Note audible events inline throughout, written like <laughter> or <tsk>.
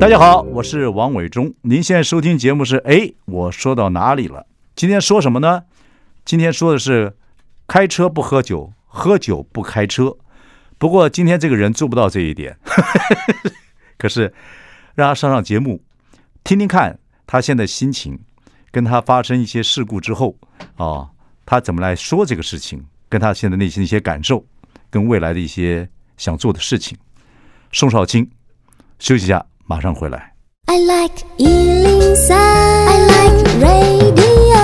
大家好，我是王伟忠。您现在收听节目是哎，我说到哪里了？今天说什么呢？今天说的是开车不喝酒，喝酒不开车。不过今天这个人做不到这一点，<laughs> 可是让他上上节目，听听看他现在心情，跟他发生一些事故之后啊，他怎么来说这个事情，跟他现在内心一些感受，跟未来的一些想做的事情。宋少卿，休息一下。马上回来。I like 103, I like radio。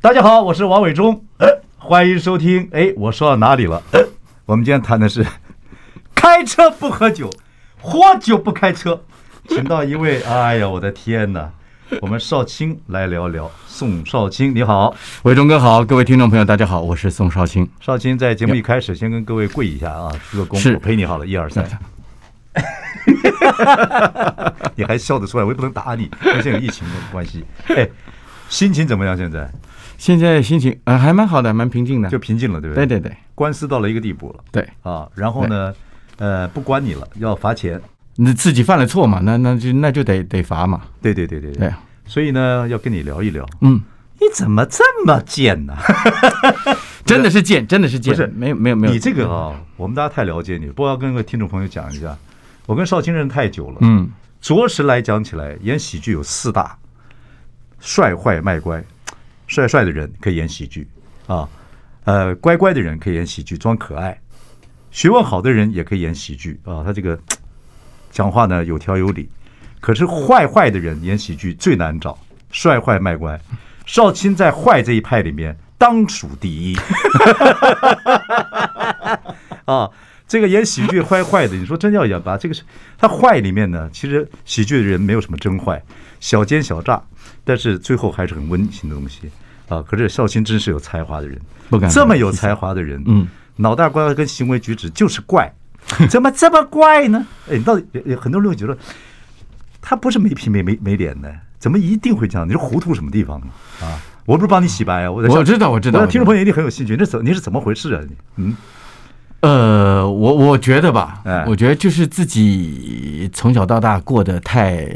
大家好，我是王伟忠，呃，欢迎收听。哎，我说到哪里了？呃，我们今天谈的是开车不喝酒，喝酒不开车。请到一位，哎呀，我的天哪！我们少卿来聊聊。宋少卿，你好，伟忠哥好，各位听众朋友，大家好，我是宋少卿。少卿在节目一开始先跟各位跪一下啊，鞠个躬，是我陪你好了，一二三。<laughs> <laughs> 你还笑得出来？我也不能打你，跟现在有疫情的关系。哎，心情怎么样？现在？现在心情呃还蛮好的，蛮平静的，就平静了，对不对？对对对，官司到了一个地步了。对啊，然后呢，呃，不关你了，要罚钱。你自己犯了错嘛？那那就那就得得罚嘛。对对对对对。所以呢，要跟你聊一聊。嗯，你怎么这么贱呢？<laughs> 真的是贱，真的是贱。不是没有没有没有。你这个啊，我们大家太了解你，不要跟各位听众朋友讲一下。我跟少卿认识太久了，嗯，着实来讲起来，演喜剧有四大：帅、坏、卖、乖。帅帅的人可以演喜剧啊，呃，乖乖的人可以演喜剧，装可爱；学问好的人也可以演喜剧啊，他这个 <tsk> 讲话呢有条有理。可是坏坏的人演喜剧最难找，帅、坏、卖、乖。少卿在坏这一派里面当属第一，<laughs> <laughs> 啊。这个演喜剧坏坏的，你说真要演吧？这个是他坏里面呢，其实喜剧的人没有什么真坏，小奸小诈，但是最后还是很温馨的东西啊。可是绍兴真是有才华的人，不敢这么有才华的人，嗯，脑袋瓜跟行为举止就是怪，怎么 <laughs> 这么怪呢？哎，你到底很多人会觉得他不是没皮没没没脸的，怎么一定会这样？你是糊涂什么地方啊？我不是帮你洗白啊，我我知道我知道，听众朋友一定很有兴趣，这怎你是怎么回事啊？你嗯。呃，我我觉得吧，我觉得就是自己从小到大过得太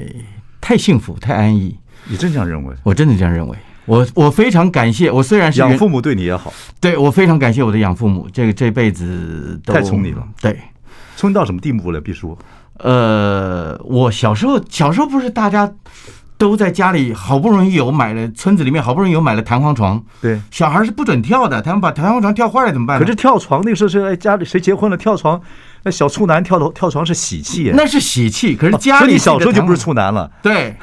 太幸福，太安逸。你真这样认为？我真的这样认为。我我非常感谢，我虽然是养父母对你也好，对我非常感谢我的养父母，这个这辈子都太宠你了。对，宠到什么地步了？必说，呃，我小时候小时候不是大家。都在家里好不容易有买了，村子里面好不容易有买了弹簧床。对，小孩是不准跳的，他们把弹簧床跳坏了怎么办？可是跳床那个时候是哎，家里谁结婚了跳床，那小处男跳楼跳床是喜气，那是喜气。可是家里、小时候就不是处男了。对，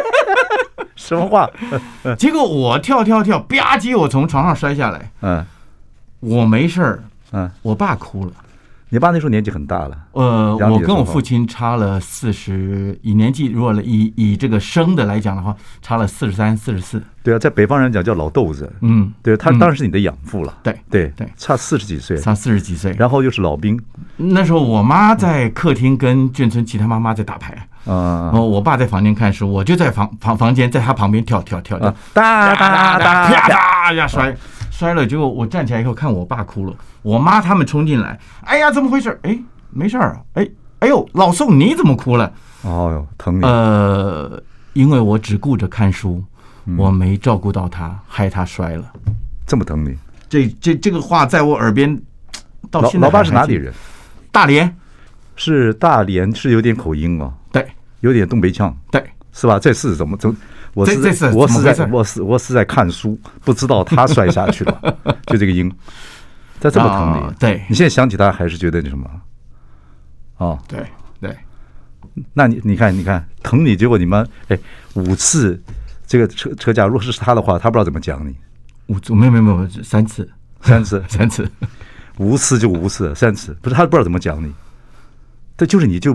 <laughs> 什么话？<laughs> 结果我跳跳跳，吧唧，我从床上摔下来。嗯，我没事儿。嗯，我爸哭了。你爸那时候年纪很大了，呃，我跟我父亲差了四十，以年纪如果以以这个生的来讲的话，差了四十三、四十四。对啊，在北方人讲叫老豆子，嗯，对，他当然是你的养父了。对对对，差四十几岁，差四十几岁，然后又是老兵。那时候我妈在客厅跟眷村其他妈妈在打牌，啊，然后我爸在房间看书，我就在房房房间在他旁边跳跳跳跳，哒哒哒，啪哒呀摔。摔了，结果我站起来以后看我爸哭了，我妈他们冲进来，哎呀，怎么回事？哎，没事儿啊，哎，哎呦，老宋你怎么哭了？哦哟，疼你。呃，因为我只顾着看书，我没照顾到他，害他摔了。这么疼你？这这这个话在我耳边，到现在。老爸是哪里人？大连，是大连，是有点口音哦。对，有点东北腔。对，是吧？这是怎么怎么？我是在我是在我是我是在看书，不知道他摔下去了，<laughs> 就这个音，在这么疼你，对，你现在想起他还是觉得那什么？啊，对对，那你你看你看疼你，结果你们哎五次这个车车架，如果是他的话，他不知道怎么讲你。五次没有没有没有三次三次 <laughs> 三次，五次就五次三次，不是他不知道怎么讲你。这就是你就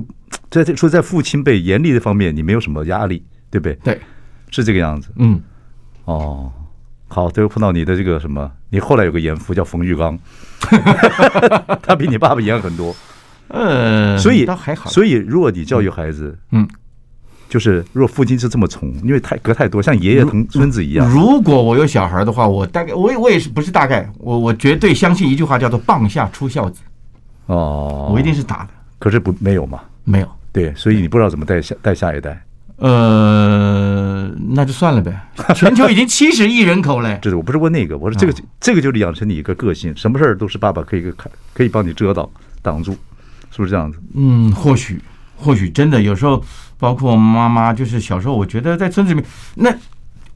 在这说在父亲辈严厉的方面，你没有什么压力，对不对？对，是这个样子。嗯，哦，好，最后碰到你的这个什么，你后来有个严父叫冯玉刚，<laughs> 他比你爸爸严很多。呃，所以倒还好。所以如果你教育孩子，嗯，就是如果父亲是这么宠，因为太隔太多，像爷爷疼孙子一样。如果我有小孩的话，我大概我我也是不是大概，我我绝对相信一句话叫做“棒下出孝子”。哦，我一定是打的。可是不没有嘛？没有。对，所以你不知道怎么带下带下一代。呃，那就算了呗。<laughs> 全球已经七十亿人口了。这是我不是问那个，我说这个、哦、这个就是养成你一个个性，什么事儿都是爸爸可以看可以帮你遮挡挡住。是不是这样子？嗯，或许，或许真的有时候，包括妈妈，就是小时候，我觉得在村子里面，那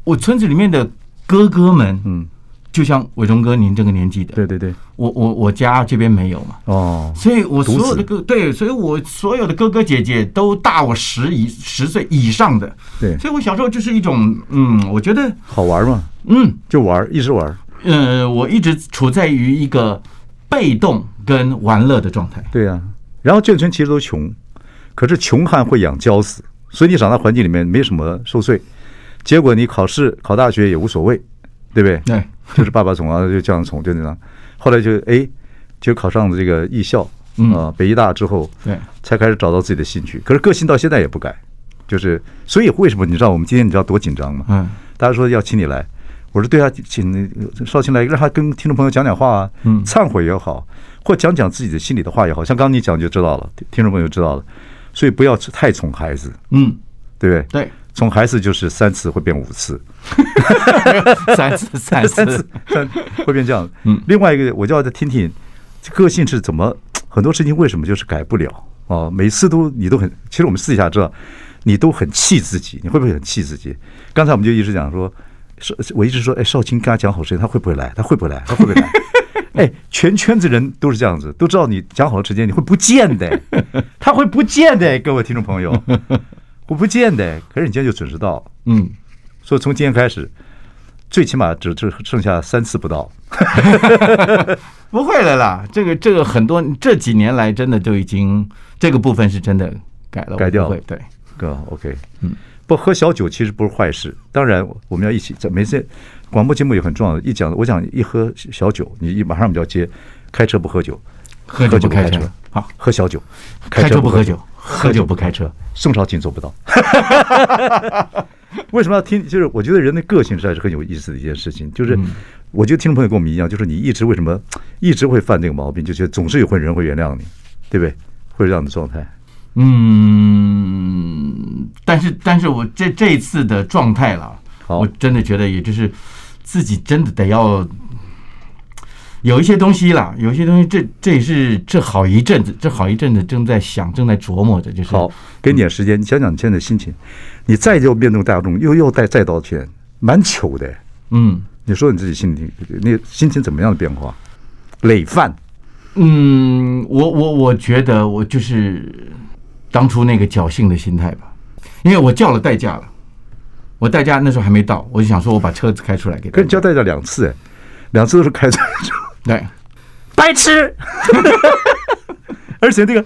我村子里面的哥哥们，嗯，就像伟忠哥您这个年纪的，对对对，我我我家这边没有嘛，哦，所以我所有的哥，对，所以我所有的哥哥姐姐都大我十以十岁以上的，对，所以我小时候就是一种，嗯，我觉得好玩嘛，嗯，就玩，一直玩，呃，我一直处在于一个被动跟玩乐的状态，对呀。然后眷村其实都穷，可是穷汉会养骄子，所以你长大环境里面没什么受罪，结果你考试考大学也无所谓，对不对？对，<laughs> 就是爸爸宠啊，就这样宠，就那样。后来就哎，就考上了这个艺校啊，北医大之后，对，才开始找到自己的兴趣。可是个性到现在也不改，就是所以为什么你知道我们今天你知道多紧张吗？嗯，大家说要请你来，我说对啊，请少卿来，让他跟听众朋友讲讲话啊，嗯，忏悔也好。或讲讲自己的心里的话也好，像刚刚你讲就知道了，听众朋友知道了，所以不要太宠孩子，嗯，对不对？对，宠孩子就是三次会变五次，<laughs> 三次三次 <laughs> 三会变这样。嗯，另外一个我就要再听听，个性是怎么，很多事情为什么就是改不了啊？每次都你都很，其实我们私底下知道，你都很气自己，你会不会很气自己？刚才我们就一直讲说，少我一直说，哎，少卿跟他讲好时间，他会不会来？他会不会来？他会不会来？<laughs> 哎，全圈子人都是这样子，都知道你讲好的时间你会不见的，他会不见的，各位听众朋友，我不见得。可是你今天就准时到，嗯，所以从今天开始，最起码只只剩下三次不到，<laughs> 不会的啦。这个这个很多这几年来真的都已经这个部分是真的改了，改掉了。对，哥，OK，嗯，不喝小酒其实不是坏事，当然我们要一起在没事。广播节目也很重要的，一讲我讲一喝小酒，你一马上我们就要接，开车不喝酒，喝酒不开车，好，喝小酒，开车不喝酒，喝酒不开车，宋朝请做不到。<laughs> 为什么要听？就是我觉得人的个性实在是很有意思的一件事情。就是我觉得听众朋友跟我们一样，就是你一直为什么一直会犯这个毛病，就觉得总是有会人会原谅你，对不对？会这样的状态。嗯，但是但是我这这一次的状态了，我真的觉得也就是。自己真的得要有一些东西啦，有一些东西，这这也是这好一阵子，这好一阵子正在想，正在琢磨着，就是好，给你点时间，你想想你现在的心情，你再就面对大众，又又再再道歉，蛮糗的，嗯，你说你自己心情，你心情怎么样的变化？累犯？嗯，我我我觉得我就是当初那个侥幸的心态吧，因为我叫了代驾了。我代驾那时候还没到，我就想说，我把车子开出来给他。跟你交代了两次，哎，两次都是开车。对，白痴。<laughs> 而且那个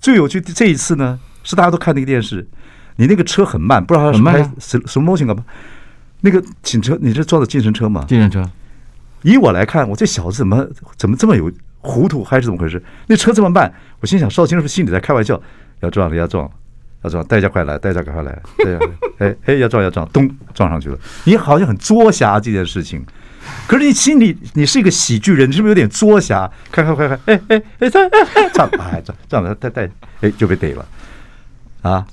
最有趣的这一次呢，是大家都看那个电视，你那个车很慢，不知道他什么什什么东西干嘛？那个警车，你是撞的计程车吗？计程车。以我来看，我这小子怎么怎么这么有糊涂，还是怎么回事？那车这么慢，我心想，少卿是不是心里在开玩笑？要撞了，要撞了。要撞，代驾快来，代驾赶快来，对呀，哎哎，要撞要撞，咚，撞上去了。你好像很作侠这件事情，可是你心里你是一个喜剧人，你是不是有点作侠？看看快快，哎哎哎，撞哎撞哎这样了，带带哎就被逮了啊！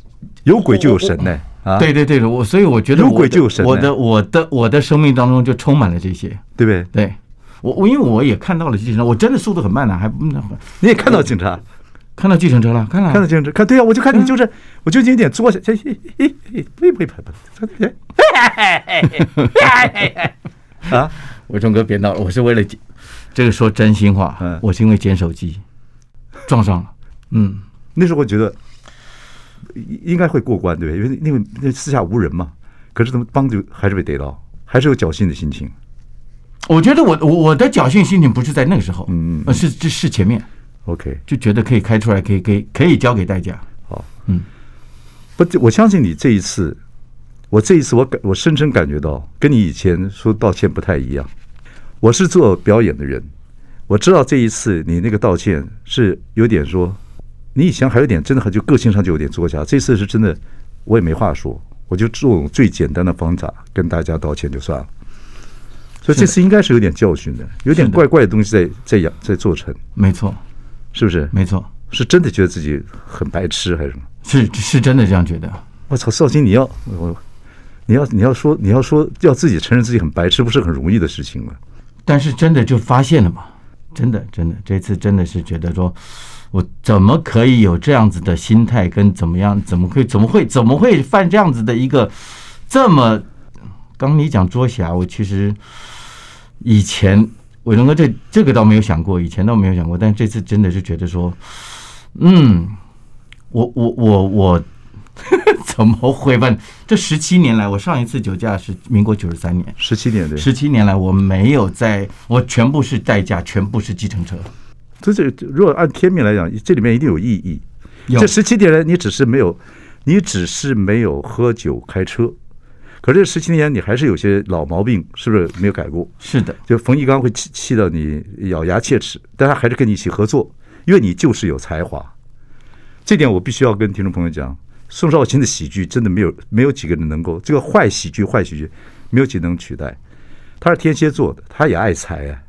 有鬼就有神呢啊！对对对的，我所以我觉得有鬼就有神。我的我的我的生命当中就充满了这些，对不对？对我我因为我也看到了警察，我真的速度很慢呢，还不你也看到警察。看到计程车了，看了，看到计程车，看对呀，我就看你就是，我就有点坐下，嘿嘿嘿嘿，呸呸呸呸，<laughs> 啊，伟忠哥别闹了，我是为了这个说真心话，嗯，我是因为捡手机撞上了，嗯，那时候我觉得应该会过关，对，因为那个那四下无人嘛，可是怎么帮就还是被逮到，还是有侥幸的心情。我觉得我我我的侥幸心情不是在那个时候，嗯嗯，是是是前面。OK，就觉得可以开出来，可以可可以交给大家。好，嗯，不，我相信你这一次，我这一次我感我深深感觉到，跟你以前说道歉不太一样。我是做表演的人，我知道这一次你那个道歉是有点说，你以前还有点真的很就个性上就有点作假，这次是真的，我也没话说，我就用最简单的方法跟大家道歉就算了。所以这次应该是有点教训的，有点怪怪的东西在在养在做成。没错，是不是？没错，是真的觉得自己很白痴还是什么？是是真的这样觉得。我操，少卿，你要我，你要你要说你要说要自己承认自己很白痴，不是很容易的事情吗？但是真的就发现了嘛？真的真的，这次真的是觉得说，我怎么可以有这样子的心态，跟怎么样，怎么会怎么会怎么会犯这样子的一个这么？刚你讲捉侠，我其实。以前伟龙哥这这个倒没有想过，以前倒没有想过，但这次真的是觉得说，嗯，我我我我 <laughs> 怎么会问？这十七年来，我上一次酒驾是民国九十三年，十七年对，十七年来我没有在，我全部是代驾，全部是计程车。这这如果按天命来讲，这里面一定有意义。这十七年来，你只是没有，你只是没有喝酒开车。可是这十七年，你还是有些老毛病，是不是没有改过？是的，就冯玉刚会气气到你咬牙切齿，但他还是跟你一起合作，因为你就是有才华。这点我必须要跟听众朋友讲，宋少卿的喜剧真的没有没有几个人能够这个坏喜剧坏喜剧没有几个能取代。他是天蝎座的，他也爱财啊。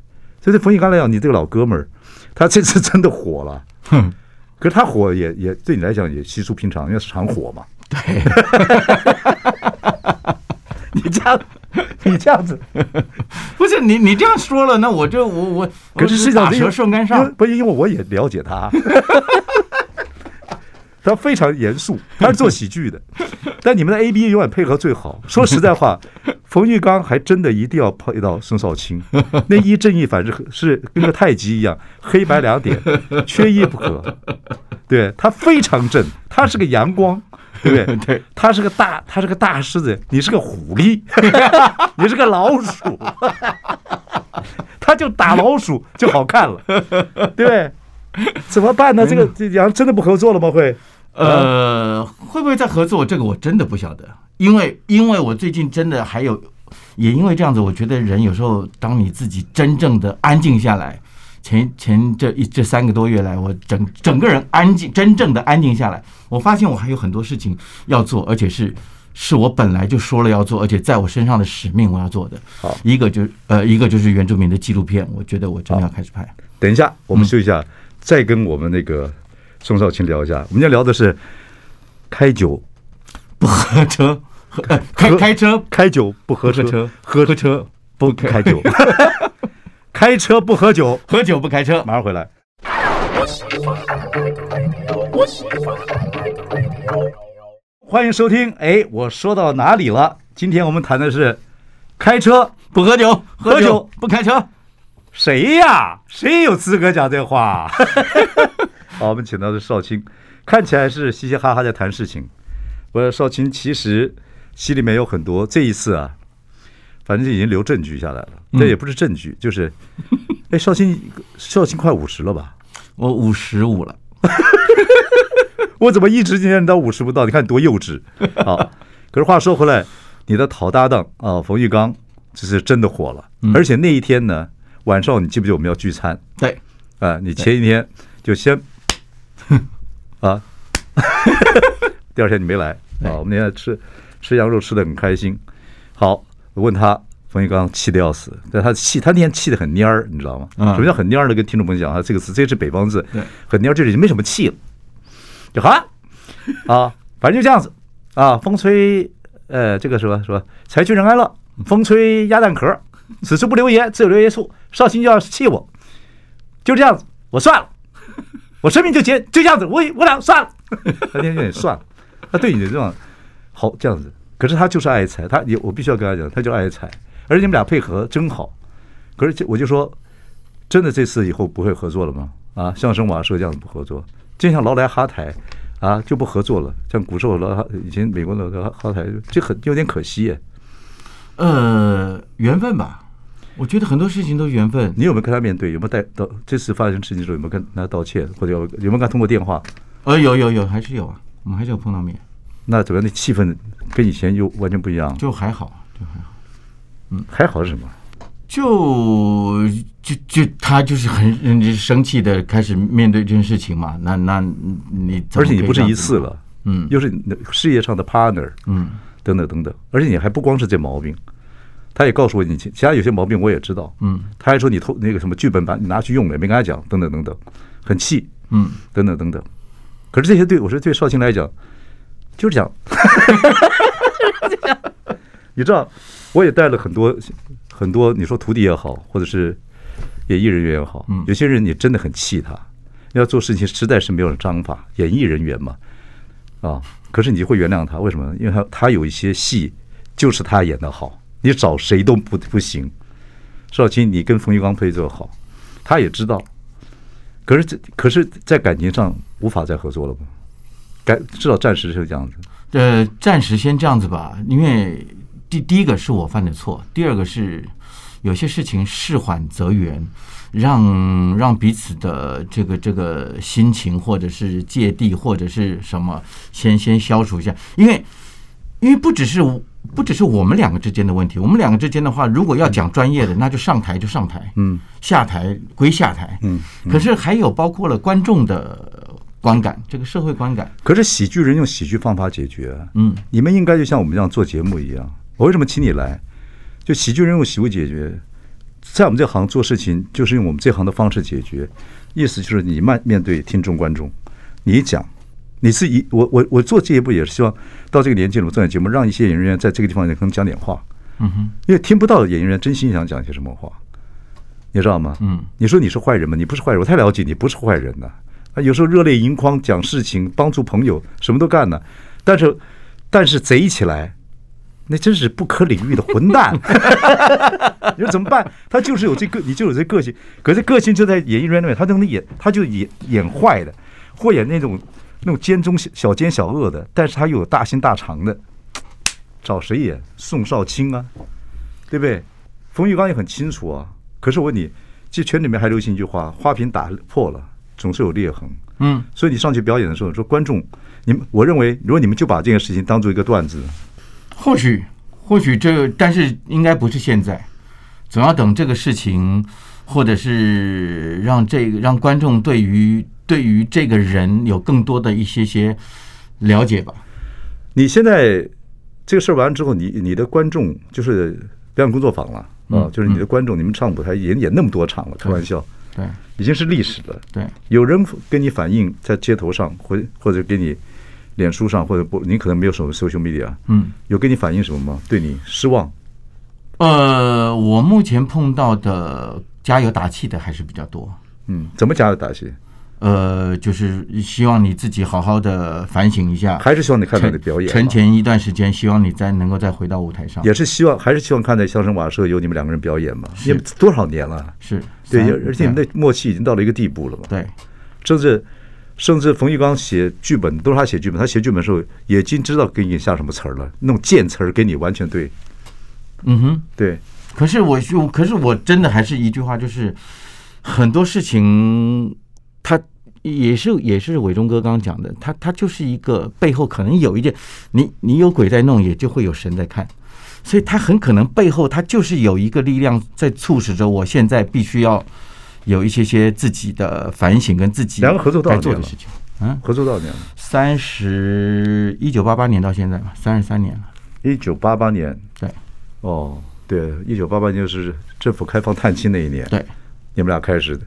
所以对冯玉刚来讲，你这个老哥们儿，他这次真的火了。哼，可是他火也也对你来讲也稀疏平常，因为是常火嘛。对。<laughs> 你这样，你这样子，不是你你这样说了，那我就我我可是是打蛇顺杆上，不是因为我也了解他，<laughs> 他非常严肃，他是做喜剧的，<laughs> 但你们的 A B 永远配合最好。说实在话，<laughs> 冯玉刚还真的一定要配到孙少卿，<laughs> 那一正一反是是跟个太极一样，黑白两点，缺一不可。对，他非常正，他是个阳光。对不对？对，他是个大，他是个大狮子，你是个狐狸，你是个老鼠，他就打老鼠就好看了，对不对？<laughs> 怎么办呢？这个这两真的不合作了吗？会？呃，会不会再合作？这个我真的不晓得，因为因为我最近真的还有，也因为这样子，我觉得人有时候，当你自己真正的安静下来。前前这一这三个多月来，我整整个人安静，真正的安静下来，我发现我还有很多事情要做，而且是是我本来就说了要做，而且在我身上的使命我要做的。好，一个就呃，一个就是原住民的纪录片，我觉得我真的要开始拍。等一下，我们休息一下，嗯、再跟我们那个宋少卿聊一下。我们要聊的是开酒不喝车，<laughs> 开开车开酒不喝车，喝车喝车不开酒。<laughs> 开车不喝酒，喝酒不开车。马上回来。欢迎收听。哎，我说到哪里了？今天我们谈的是开车不喝酒，喝酒不开车。谁呀？谁有资格讲这话？<laughs> 好，我们请到的少卿，看起来是嘻嘻哈哈在谈事情。我说少卿其实心里面有很多。这一次啊。反正已经留证据下来了，这也不是证据，就是，<laughs> 哎，少卿，少卿快五十了吧？我五十五了，<laughs> 我怎么一直见到五十不到？你看多幼稚！啊，可是话说回来，你的好搭档啊，冯玉刚，这是真的火了，而且那一天呢，晚上你记不记得我们要聚餐？对，啊，你前一天就先，<laughs> 啊，<laughs> 第二天你没来。啊，我们那天吃吃羊肉吃的很开心，好。我问他，冯玉刚气得要死，但他气，他那天气得很蔫儿，你知道吗？什么叫很蔫儿的？跟听众朋友讲啊，这个词，这个是北方字，很蔫儿，就是没什么气了，就好了啊，反正就这样子。啊，风吹，呃，这个什么什么，财去人安乐，风吹鸭蛋壳，<laughs> 此处不留爷，自有留爷处。少卿就要气我，就这样子，我算了，我生命就结，就这样子，我我俩算了，<laughs> 他天天也算了，他对你的这种好这样子。可是他就是爱财，他也我必须要跟他讲，他就爱财，而且你们俩配合真好。可是我就说，真的这次以后不会合作了吗？啊，相声瓦舍这样子不合作，就像劳莱哈台啊就不合作了，像古时候劳以前美国的哈台，就很有点可惜耶。呃，缘分吧，我觉得很多事情都是缘分。你有没有跟他面对？有没有带到这次发生事情之后，有没有跟他道歉，或者有有没有跟他通过电话？呃，有有有，还是有啊，我们还是有碰到面。那怎么样？那气氛跟以前又完全不一样？就还好，就还好。嗯，还好是什么？就就就他就是很生气的开始面对这件事情嘛。那那你而且你不是一次了，嗯，又是你事业上的 partner，嗯，等等等等。而且你还不光是这毛病。他也告诉我，你其他有些毛病我也知道，嗯，他还说你偷那个什么剧本版你拿去用了，也没跟他讲，等等等等，很气，嗯，等等等等。可是这些对我说对少卿来讲，就是这样，<laughs> 你知道，我也带了很多很多，你说徒弟也好，或者是演艺人员也好，嗯，有些人你真的很气他，要做事情实在是没有章法，演艺人员嘛，啊，可是你会原谅他，为什么？因为他他有一些戏就是他演的好。你找谁都不不行，邵青，你跟冯玉刚配这么好，他也知道，可是这可是在感情上无法再合作了吧？该至少暂时是这样子。呃，暂时先这样子吧，因为第第一个是我犯的错，第二个是有些事情事缓则圆，让让彼此的这个这个心情或者是芥蒂或者是什么先先消除一下，因为因为不只是。不只是我们两个之间的问题，我们两个之间的话，如果要讲专业的，那就上台就上台，嗯，下台归下台，嗯。可是还有包括了观众的观感，这个社会观感。可是喜剧人用喜剧方法解决，嗯，你们应该就像我们这样做节目一样。我为什么请你来？就喜剧人用喜剧解决，在我们这行做事情，就是用我们这行的方式解决。意思就是你面面对听众观众，你讲。你是一我我我做这一步也是希望到这个年纪了，我做点节目，让一些演员员在这个地方也可能讲点话，嗯哼，因为听不到演员员真心想讲些什么话，你知道吗？嗯，你说你是坏人吗？你不是坏人，我太了解你不是坏人呐。啊，有时候热泪盈眶讲事情，帮助朋友，什么都干呢。但是但是贼起来，那真是不可理喻的混蛋。<laughs> 你说怎么办？他就是有这个，你就有这个性，可是个性就在演艺人员里面，他就能演，他就演演坏的，或演那种。那种奸中小奸小恶的，但是他又有大心大肠的，找谁演？宋少卿啊，对不对？冯玉刚也很清楚啊。可是我问你，这圈里面还流行一句话：花瓶打破了，总是有裂痕。嗯，所以你上去表演的时候，说观众，你们，我认为，如果你们就把这件事情当做一个段子，或许，或许这，但是应该不是现在，总要等这个事情，或者是让这个让观众对于。对于这个人有更多的一些些了解吧。你现在这个事儿完了之后，你你的观众就是表演工作坊了嗯，就是你的观众，你们唱舞台演演那么多场了，开玩笑，对，已经是历史了。对，有人跟你反映在街头上，或或者给你脸书上，或者不，你可能没有什么 social media，嗯，有跟你反映什么吗？对你失望？呃，我目前碰到的加油打气的还是比较多。嗯，怎么加油打气？呃，就是希望你自己好好的反省一下，还是希望你看看你的表演。沉前一段时间，希望你再能够再回到舞台上。也是希望，还是希望看在相声瓦舍有你们两个人表演嘛？因为多少年了？是对，而且你们的默契已经到了一个地步了嘛？对，甚至甚至冯玉刚写剧本都是他写剧本，他写剧本的时候已经知道给你下什么词儿了，那种贱词儿给你完全对。嗯哼，对。可是我就，可是我真的还是一句话，就是很多事情。他也是也是伟忠哥刚刚讲的，他他就是一个背后可能有一件，你你有鬼在弄，也就会有神在看，所以他很可能背后他就是有一个力量在促使着我现在必须要有一些些自己的反省跟自己两个合作到做的事情，嗯，合作多少年了？三十一九八八年到现在吧，三十三年了。一九八八年，对，哦，对，一九八八年就是政府开放探亲那一年，对，你们俩开始的。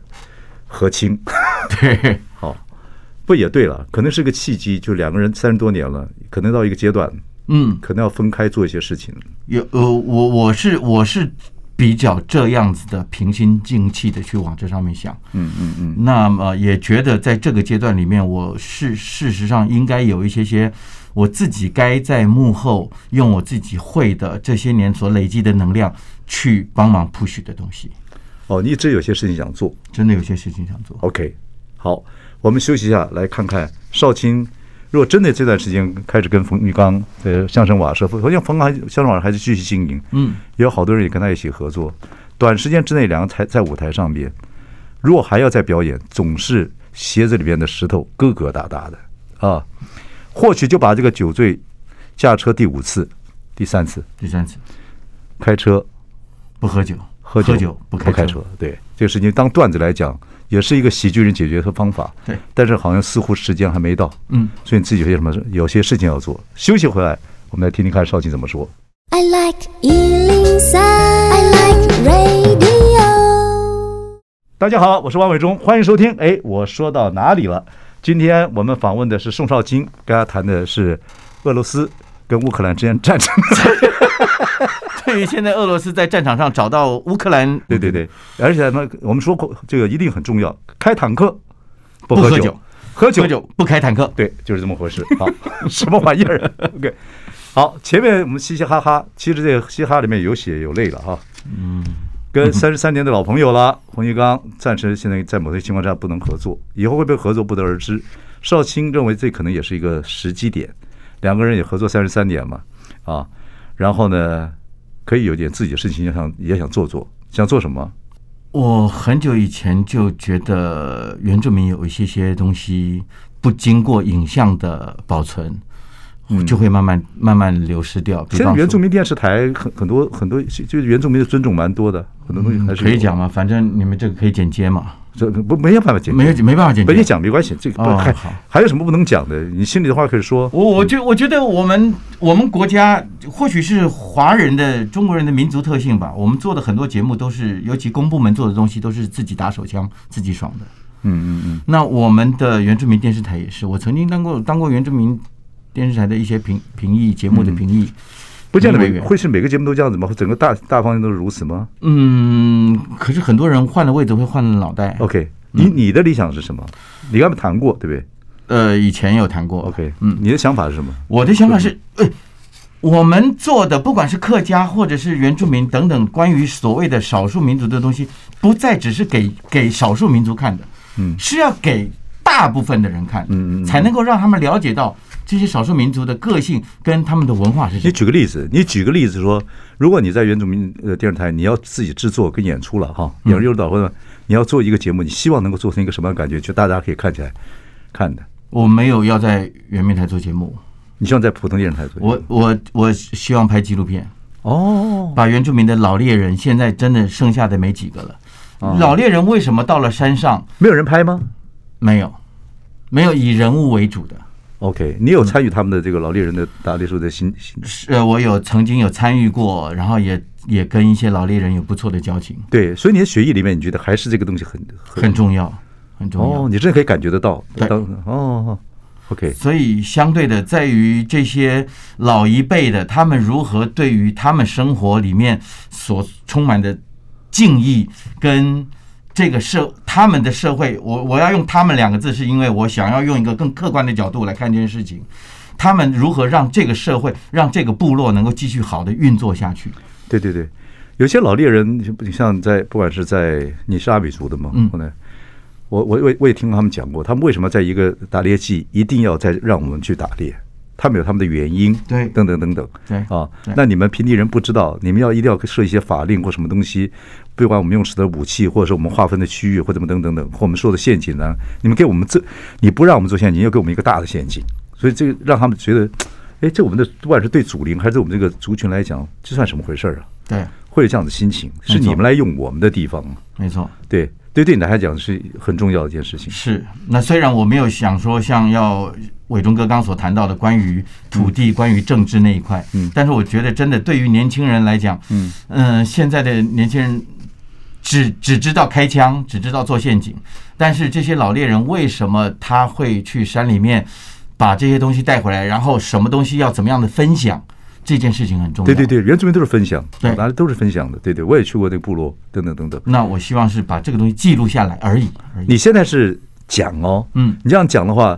和亲，<laughs> 对，<laughs> 好，不也对了？可能是个契机，就两个人三十多年了，可能到一个阶段，嗯，可能要分开做一些事情。有呃，我我是我是比较这样子的平心静气的去往这上面想，嗯嗯嗯。那么也觉得在这个阶段里面，我是事实上应该有一些些我自己该在幕后用我自己会的这些年所累积的能量去帮忙 push 的东西。哦，你一直有些事情想做，真的有些事情想做。OK，好，我们休息一下，来看看少卿。如果真的这段时间开始跟冯玉刚呃相声瓦舍，好像冯刚相声瓦舍还是继续经营，嗯，也有好多人也跟他一起合作。短时间之内两个台在舞台上边，如果还要再表演，总是鞋子里边的石头疙疙瘩瘩的啊。或许就把这个酒醉驾车第五次、第三次、第三次开车不喝酒，喝酒不开车，车。对，这个事情当段子来讲，也是一个喜剧人解决的方法。对，但是好像似乎时间还没到。嗯，所以你自己有些什么，有些事情要做。休息回来，我们来听听看少卿怎么说。I like 103, I like radio。大家好，我是王伟忠，欢迎收听。哎，我说到哪里了？今天我们访问的是宋少卿，跟他谈的是俄罗斯跟乌克兰之间战争。<laughs> 对于现在俄罗斯在战场上找到乌克兰，<laughs> 对对对，而且呢，我们说过这个一定很重要，开坦克不喝酒，喝酒喝酒不开坦克，对，就是这么回事。<laughs> 好，什么玩意儿？<laughs> OK，好，前面我们嘻嘻哈哈，其实这个嘻哈里面有血有泪了哈。嗯。跟三十三年的老朋友了，洪玉刚暂时现在在某些情况下不能合作，以后会不会合作不得而知。少卿认为这可能也是一个时机点，两个人也合作三十三年嘛，啊，然后呢，可以有点自己的事情也想也想做做，想做什么？我很久以前就觉得原住民有一些些东西不经过影像的保存。就会慢慢慢慢流失掉。现在原住民电视台很很多很多，就是原住民的尊重蛮多的，很多东西还是、嗯、可以讲嘛。反正你们这个可以剪接嘛，这不没有办法剪接，没有没办法剪接。跟你讲没关系，这个还、哦、还有什么不能讲的？你心里的话可以说。我我觉我觉得我们我们国家或许是华人的中国人的民族特性吧。我们做的很多节目都是，尤其公部门做的东西都是自己打手枪自己爽的。嗯嗯嗯。那我们的原住民电视台也是，我曾经当过当过原住民。电视台的一些评评议节目的评议，不见得每会是每个节目都这样子吗？整个大大方向都是如此吗？嗯，可是很多人换了位置会换了脑袋。OK，你你的理想是什么？你刚才谈过对不对？呃，以前有谈过。OK，嗯，你的想法是什么？我的想法是，哎，我们做的不管是客家或者是原住民等等，关于所谓的少数民族的东西，不再只是给给少数民族看的，嗯，是要给大部分的人看，嗯嗯，才能够让他们了解到。这些少数民族的个性跟他们的文化是什么？你举个例子，你举个例子说，如果你在原住民呃电视台，你要自己制作跟演出了哈，演员诱导或者你要做一个节目，你希望能够做成一个什么样的感觉，就大家可以看起来看的。我没有要在原民台做节目，你希望在普通电视台做？我我我希望拍纪录片哦，把原住民的老猎人现在真的剩下的没几个了。老猎人为什么到了山上没有人拍吗？没有，没有以人物为主的。OK，你有参与他们的这个老猎人的打猎时候的心心？是，我有曾经有参与过，然后也也跟一些老猎人有不错的交情。对，所以你的血液里面，你觉得还是这个东西很很，很重要，很重要。哦，你真的可以感觉得到。对，哦，OK。所以相对的，在于这些老一辈的，他们如何对于他们生活里面所充满的敬意跟。这个社他们的社会，我我要用他们两个字，是因为我想要用一个更客观的角度来看这件事情。他们如何让这个社会，让这个部落能够继续好的运作下去？对对对，有些老猎人，你像在不管是在你是阿美族的嘛，嗯，我我我我也听过他们讲过，他们为什么在一个打猎季一定要再让我们去打猎？他们有他们的原因，对，等等等等，对啊，那你们平地人不知道，你们要一定要设一些法令或什么东西，不管我们用使的武器，或者是我们划分的区域，或怎么等等等，或我们说的陷阱呢？你们给我们这，你不让我们做陷阱，又给我们一个大的陷阱，所以这个让他们觉得，哎，这我们的不管是对祖灵还是我们这个族群来讲，这算什么回事啊？对，会有这样的心情，是你们来用我们的地方，没错，对。对对你来讲是很重要的一件事情。是，那虽然我没有想说像要伟忠哥刚所谈到的关于土地、关于政治那一块，嗯，但是我觉得真的对于年轻人来讲，嗯嗯，现在的年轻人只只知道开枪，只知道做陷阱，但是这些老猎人为什么他会去山里面把这些东西带回来，然后什么东西要怎么样的分享？这件事情很重要。对对对，原住民都是分享，对，哪里都是分享的。对对，我也去过那个部落，等等等等。那我希望是把这个东西记录下来而已。而已。你现在是讲哦，嗯，你这样讲的话，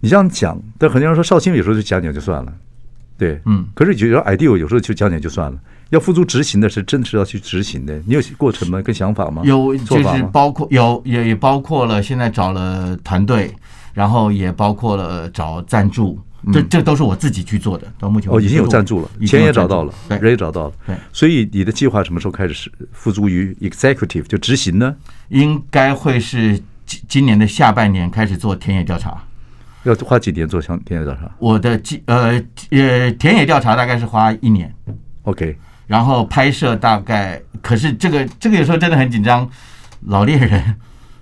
你这样讲，但很多人说绍兴有时候就讲讲就算了，对，嗯。可是有时候 idea 有时候就讲讲就算了，要付诸执行的是真的是要去执行的。你有过程吗？跟想法吗？有，就是包括有也也包括了现在找了团队，然后也包括了找赞助。这这都是我自己去做的。到目前哦，已经有赞助了，钱也找到了，人也找到了。对，所以你的计划什么时候开始是付诸于 executive 就执行呢？应该会是今今年的下半年开始做田野调查。要花几年做乡田野调查？我的记呃呃田野调查大概是花一年。OK，然后拍摄大概，可是这个这个有时候真的很紧张，老猎人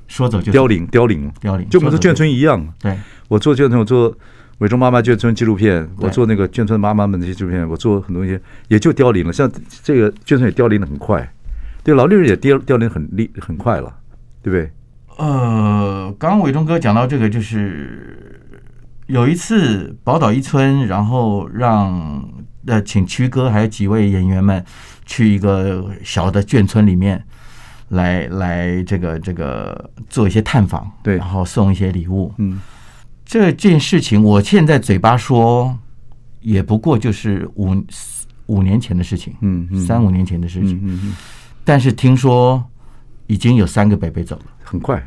说走就凋零，凋零，凋零，就跟眷村一样。对，我做眷村，我做伟忠妈妈眷村纪录片，我做那个眷村妈妈们那些纪录片，我做很多东西也就凋零了。像这个眷村也凋零的很快，对，老猎人也凋凋零很厉很快了，对不对？呃，刚刚伟忠哥讲到这个，就是有一次宝岛一村，然后让呃请曲哥还有几位演员们去一个小的眷村里面来来这个这个做一些探访，对，然后送一些礼物。嗯，这件事情我现在嘴巴说也不过就是五五年前的事情，嗯嗯，三五年前的事情，嗯嗯，嗯，但是听说已经有三个北北走了。很快，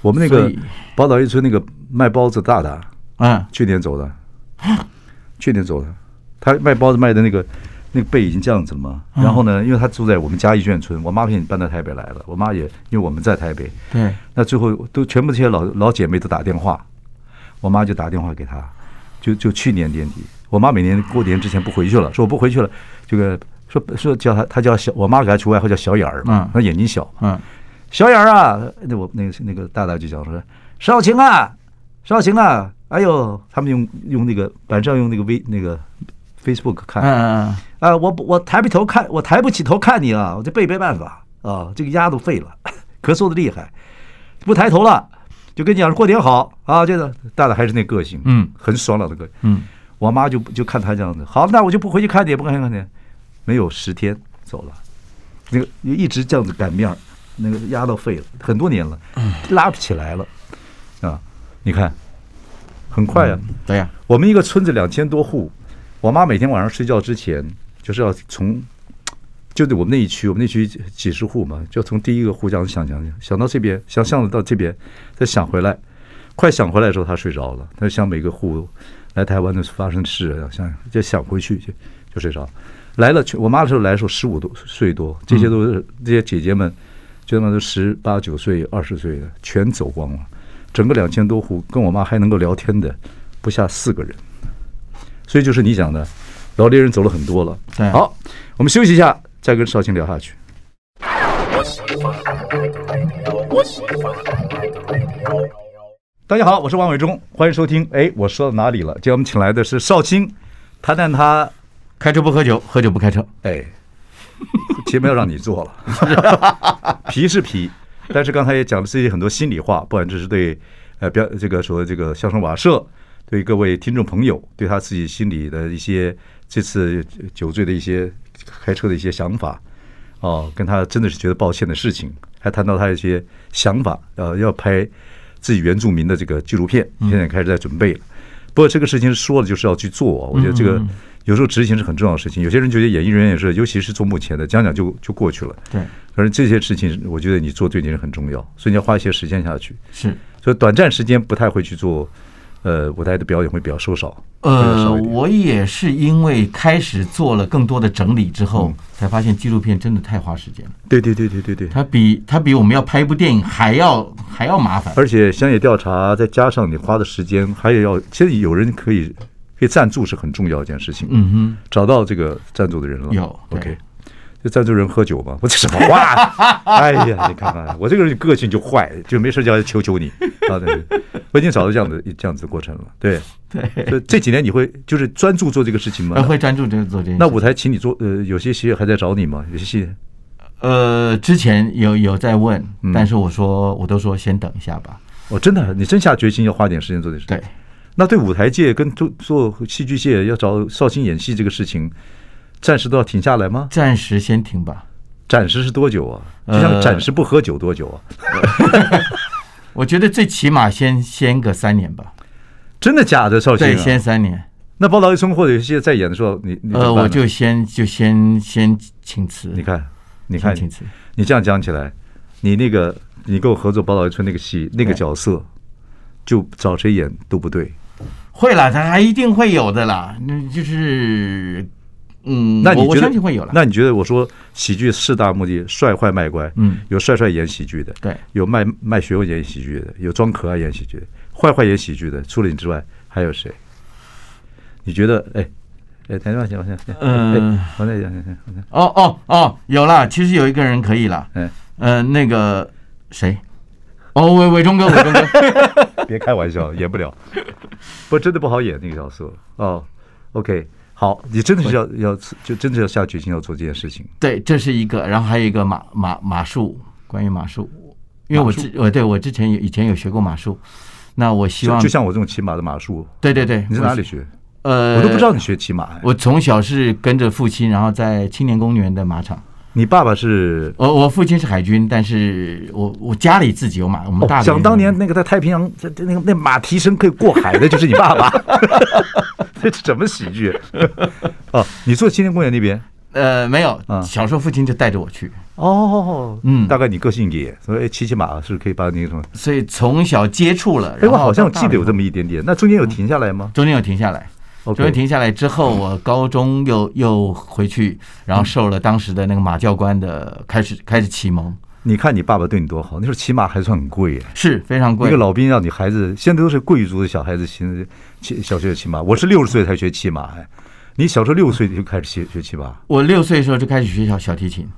我们那个宝岛一村那个卖包子大大，嗯，去年走的，去年走的，他卖包子卖的那个那个背已经这样子了嘛。然后呢，因为他住在我们嘉义眷村，我妈陪你搬到台北来了，我妈也因为我们在台北，对，那最后都全部这些老老姐妹都打电话，我妈就打电话给他，就就去年年底，我妈每年过年之前不回去了，说我不回去了，这个说说叫他，他叫小，我妈给他取外号叫小眼儿嘛，他眼睛小，嗯。小眼儿啊，那我那个那个大大就讲说，少晴啊，少晴啊，哎呦，他们用用那个晚上用那个微那个 Facebook 看，嗯嗯啊，我我抬不头看，我抬不起头看你啊，我这背没办法。啊，这个牙都废了，<laughs> 咳嗽的厉害，不抬头了，就跟你讲过年好啊，这个大的还是那个性，嗯，很爽朗的个性，嗯，我妈就就看他这样子，好，那我就不回去看你，也不看看你，没有十天走了，那个一直这样子擀面儿。那个压都废了，很多年了，拉不起来了，啊！你看，很快啊。对呀，我们一个村子两千多户，我妈每天晚上睡觉之前，就是要从，就对我们那一区，我们那区几十户嘛，就从第一个户这样想想想到这边，想象着到这边，再想回来，快想回来的时候，她睡着了。她想每个户来台湾的发生事，想就想回去就就睡着。来了，我妈的时候来的时候十五多岁多，这些都是这些姐姐们。就那都十八九岁、二十岁的全走光了，整个两千多户跟我妈还能够聊天的不下四个人，所以就是你讲的，老猎人走了很多了。好，我们休息一下，再跟少卿聊下去。大家好，我是王伟忠，欢迎收听。哎，我说到哪里了？今天我们请来的是少卿，谈谈他开车不喝酒，喝酒不开车。哎。前面要让你做了，<laughs> 皮是皮，但是刚才也讲了自己很多心里话，不管这是对呃表这个说这个相声瓦舍，对各位听众朋友，对他自己心里的一些这次酒醉的一些开车的一些想法，哦，跟他真的是觉得抱歉的事情，还谈到他一些想法，呃，要拍自己原住民的这个纪录片，现在开始在准备了。不过这个事情说了就是要去做，我觉得这个。有时候执行是很重要的事情，有些人觉得演艺人员也是，尤其是做幕前的，讲讲就就过去了。对，可是这些事情，我觉得你做对你是很重要，所以你要花一些时间下去。是，所以短暂时间不太会去做，呃，舞台的表演会比较收少。呃，我也是因为开始做了更多的整理之后，才发现纪录片真的太花时间了。对对对对对对，它比它比我们要拍一部电影还要还要麻烦，而且乡野调查再加上你花的时间，还有要，其实有人可以。可以赞助是很重要的一件事情。嗯哼，找到这个赞助的人了。有，OK。这赞助人喝酒吧？<laughs> 我这什么话？<laughs> 哎呀，你看看，我这个人个性就坏，就没事就要求求你啊！对，我已经找到这样的这样子的过程了。对对，所以这几年你会就是专注做这个事情吗？会专注这个做这个。那舞台请你做，呃，有些戏还在找你吗？有些戏，呃，之前有有在问，但是我说我都说先等一下吧。哦，真的，你真下决心要花点时间做这事？对。那对舞台界跟做做戏剧界要找绍兴演戏这个事情，暂时都要停下来吗？暂时先停吧。暂时是多久啊？就像暂时不喝酒多久啊？呃、<laughs> 我觉得最起码先先个三年吧。真的假的？绍兴、啊？对，先三年。那宝岛一村或者有些在演的时候，你，你呃，我就先就先先请辞。你看，你看，请辞。你这样讲起来，你那个你跟我合作宝岛一村那个戏那个角色，就找谁演都不对。会了，他还一定会有的啦。那就是，嗯，那我相信会有了。那你觉得我说喜剧四大目的，帅坏卖乖，嗯，有帅帅演喜剧的，对，有卖卖学问演喜剧的，有装可爱演喜剧的，坏坏演喜剧的，除了你之外还有谁？你觉得？哎，哎，台湾行行行，嗯，我再讲讲讲。哦哦哦，有了，其实有一个人可以了，嗯，呃，那个谁？哦，伟伟忠哥，伟忠哥，<laughs> <laughs> 别开玩笑，演不了，不真的不好演那个角色哦。OK，好，你真的是要要就真的要下决心要做这件事情。对，这是一个，然后还有一个马马马术，关于马术，因为我之我对我之前有以前有学过马术，那我希望就像我这种骑马的马术，对对对，你在哪里学？呃，我都不知道你学骑马。我从小是跟着父亲，然后在青年公园的马场。你爸爸是？我我父亲是海军，但是我我家里自己有马。我们大想当年那个在太平洋，在那个那马蹄声可以过海的，就是你爸爸。<laughs> 这是什么喜剧？哦，你住青年公园那边？呃，没有。小时候父亲就带着我去。哦，嗯，大概你个性也，所以骑骑马是可以把那个什么？所以从小接触了。哎，我好像记得有这么一点点。那中间有停下来吗？中间有停下来。中间停下来之后，<clears throat> 我高中又又回去，然后受了当时的那个马教官的开始开始启蒙。你看你爸爸对你多好，那时候骑马还算很贵，是非常贵。一个老兵让你孩子，现在都是贵族的小孩子骑骑小学骑马。我是六十岁才学骑马，哎，你小时候六岁就开始学学骑马？我六岁的时候就开始学小小提琴，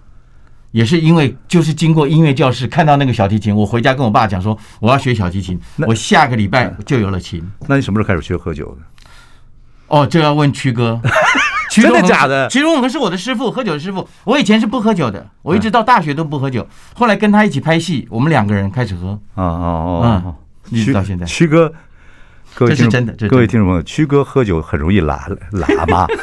也是因为就是经过音乐教室看到那个小提琴，我回家跟我爸讲说我要学小提琴，我下个礼拜就有了琴。那你什么时候开始学喝酒的？哦，就要问曲哥，<laughs> 真的假的？曲荣恒是我的师傅，喝酒的师傅。我以前是不喝酒的，我一直到大学都不喝酒。后来跟他一起拍戏，我们两个人开始喝。哦哦哦，嗯，一直到现在。曲哥，各位这是真的，各位听众朋友，曲哥喝酒很容易喇喇嘛。<laughs>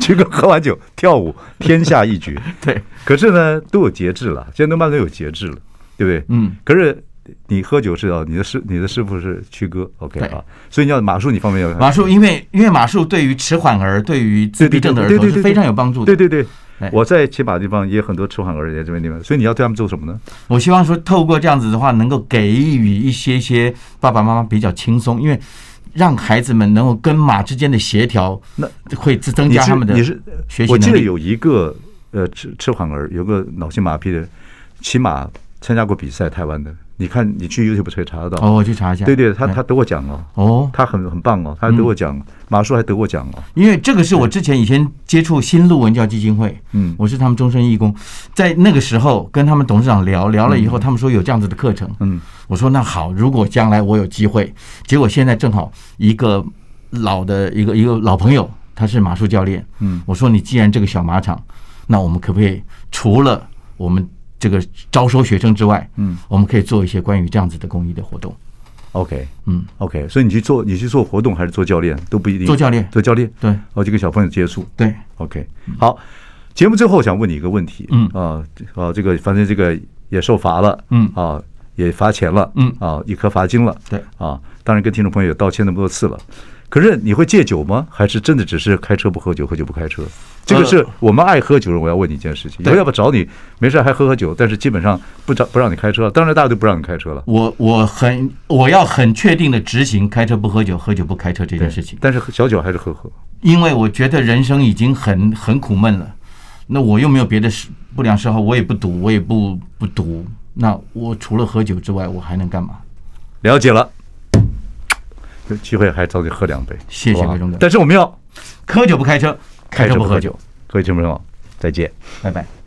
曲哥喝完酒跳舞天下一绝。<laughs> 对，可是呢都有节制了，现在都慢慢有节制了，对不对？嗯，可是。你喝酒是啊，你的师你的师傅是曲哥，OK 啊，所以你要马术，你方面要马术，因为因为马术对于迟缓儿，对于自闭症的儿童是非常有帮助的。对对对，我在骑马的地方也有很多迟缓儿在这边地方，所以你要对他们做什么呢？我希望说，透过这样子的话，能够给予一些些爸爸妈妈比较轻松，因为让孩子们能够跟马之间的协调，那会增加他们的你是学习。我记得有一个呃迟迟缓儿，有个脑性麻痹的骑马参加过比赛，台湾的。你看，你去 YouTube 可以查得到。哦，我去查一下。对对，他他得过奖哦。哦，他很很棒哦，他还得过奖，马术还得过奖哦。因为这个是我之前以前接触新路文教基金会，嗯，我是他们终身义工，在那个时候跟他们董事长聊聊了以后，他们说有这样子的课程，嗯，我说那好，如果将来我有机会，结果现在正好一个老的一个一个老朋友，他是马术教练，嗯，我说你既然这个小马场，那我们可不可以除了我们。这个招收学生之外，嗯，我们可以做一些关于这样子的公益的活动。OK，嗯，OK，所以你去做，你去做活动还是做教练？都不一定。做教练，做教练，对，好几个小朋友接触。对，OK，好。节目最后想问你一个问题，嗯。啊啊，这个反正这个也受罚了，嗯。啊，也罚钱了，嗯。啊，一颗罚金了，对。啊，当然跟听众朋友也道歉那么多次了。可是你会戒酒吗？还是真的只是开车不喝酒，喝酒不开车？这个是我们爱喝酒人，我要问你一件事情：我要不找你没事还喝喝酒，但是基本上不找不让你开车。当然大家都不让你开车了。我我很我要很确定的执行开车不喝酒，喝酒不开车这件事情。但是小酒还是喝喝，因为我觉得人生已经很很苦闷了。那我又没有别的不良嗜好，我也不赌，我也不不赌。那我除了喝酒之外，我还能干嘛？了解了，有机会还找你喝两杯。谢谢魏忠哥。但是我们要喝酒不开车。开车不喝酒，各位听众朋友，再见，拜拜。